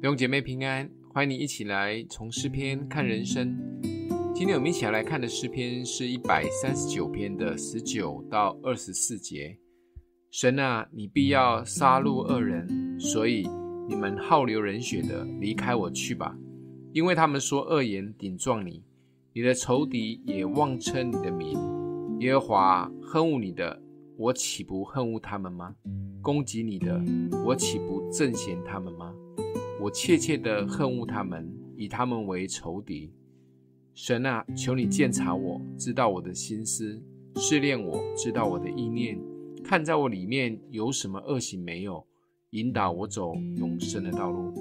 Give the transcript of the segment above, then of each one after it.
弟兄姐妹平安，欢迎你一起来从诗篇看人生。今天我们一起来看的诗篇是一百三十九篇的十九到二十四节。神啊，你必要杀戮恶人，所以你们好流人血的离开我去吧，因为他们说恶言顶撞你，你的仇敌也妄称你的名。耶和华恨恶你的，我岂不恨恶他们吗？攻击你的，我岂不憎嫌他们吗？我切切的恨恶他们，以他们为仇敌。神啊，求你鉴察我，知道我的心思，试炼我，知道我的意念，看在我里面有什么恶行没有，引导我走永生的道路。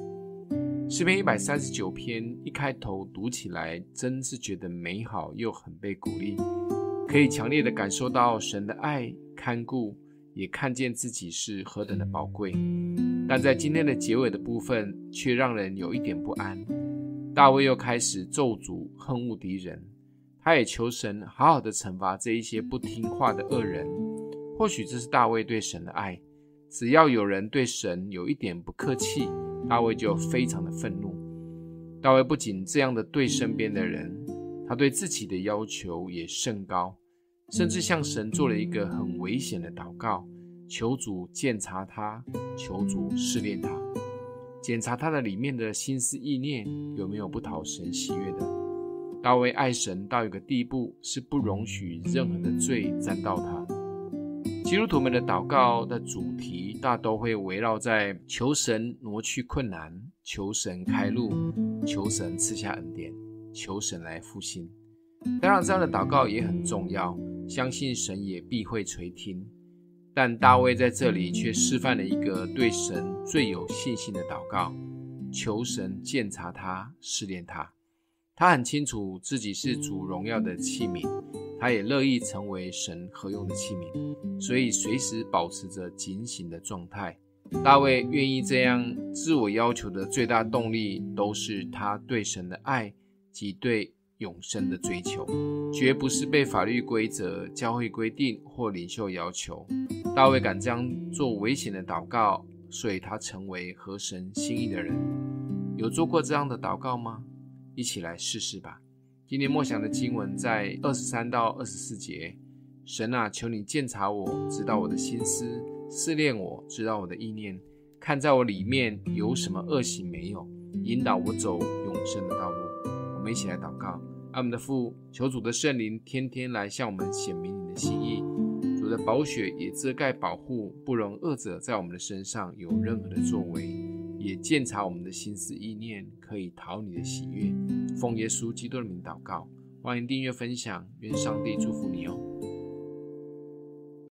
诗篇一百三十九篇一开头读起来，真是觉得美好，又很被鼓励。可以强烈的感受到神的爱看顾，也看见自己是何等的宝贵。但在今天的结尾的部分，却让人有一点不安。大卫又开始咒诅恨恶敌人，他也求神好好的惩罚这一些不听话的恶人。或许这是大卫对神的爱。只要有人对神有一点不客气，大卫就非常的愤怒。大卫不仅这样的对身边的人，他对自己的要求也甚高。甚至向神做了一个很危险的祷告，求主鉴察他，求主试炼他，检查他的里面的心思意念有没有不讨神喜悦的。大卫爱神到一个地步，是不容许任何的罪沾到他。基督徒们的祷告的主题大都会围绕在求神挪去困难，求神开路，求神赐下恩典，求神来复兴。当然，这样的祷告也很重要。相信神也必会垂听，但大卫在这里却示范了一个对神最有信心的祷告，求神鉴察他，试炼他。他很清楚自己是主荣耀的器皿，他也乐意成为神合用的器皿，所以随时保持着警醒的状态。大卫愿意这样自我要求的最大动力，都是他对神的爱及对永生的追求，绝不是被法律规则、教会规定或领袖要求。大卫敢这样做危险的祷告，所以他成为合神心意的人。有做过这样的祷告吗？一起来试试吧。今天默想的经文在二十三到二十四节。神啊，求你鉴察我，知道我的心思，试炼我，知道我的意念，看在我里面有什么恶行没有，引导我走永生的道路。我们一起来祷告。爱我们的父，求主的圣灵天天来向我们显明你的心意。主的宝血也遮盖保护，不容恶者在我们的身上有任何的作为，也鉴察我们的心思意念，可以讨你的喜悦。奉耶稣基督的名祷告，欢迎订阅分享，愿上帝祝福你哦。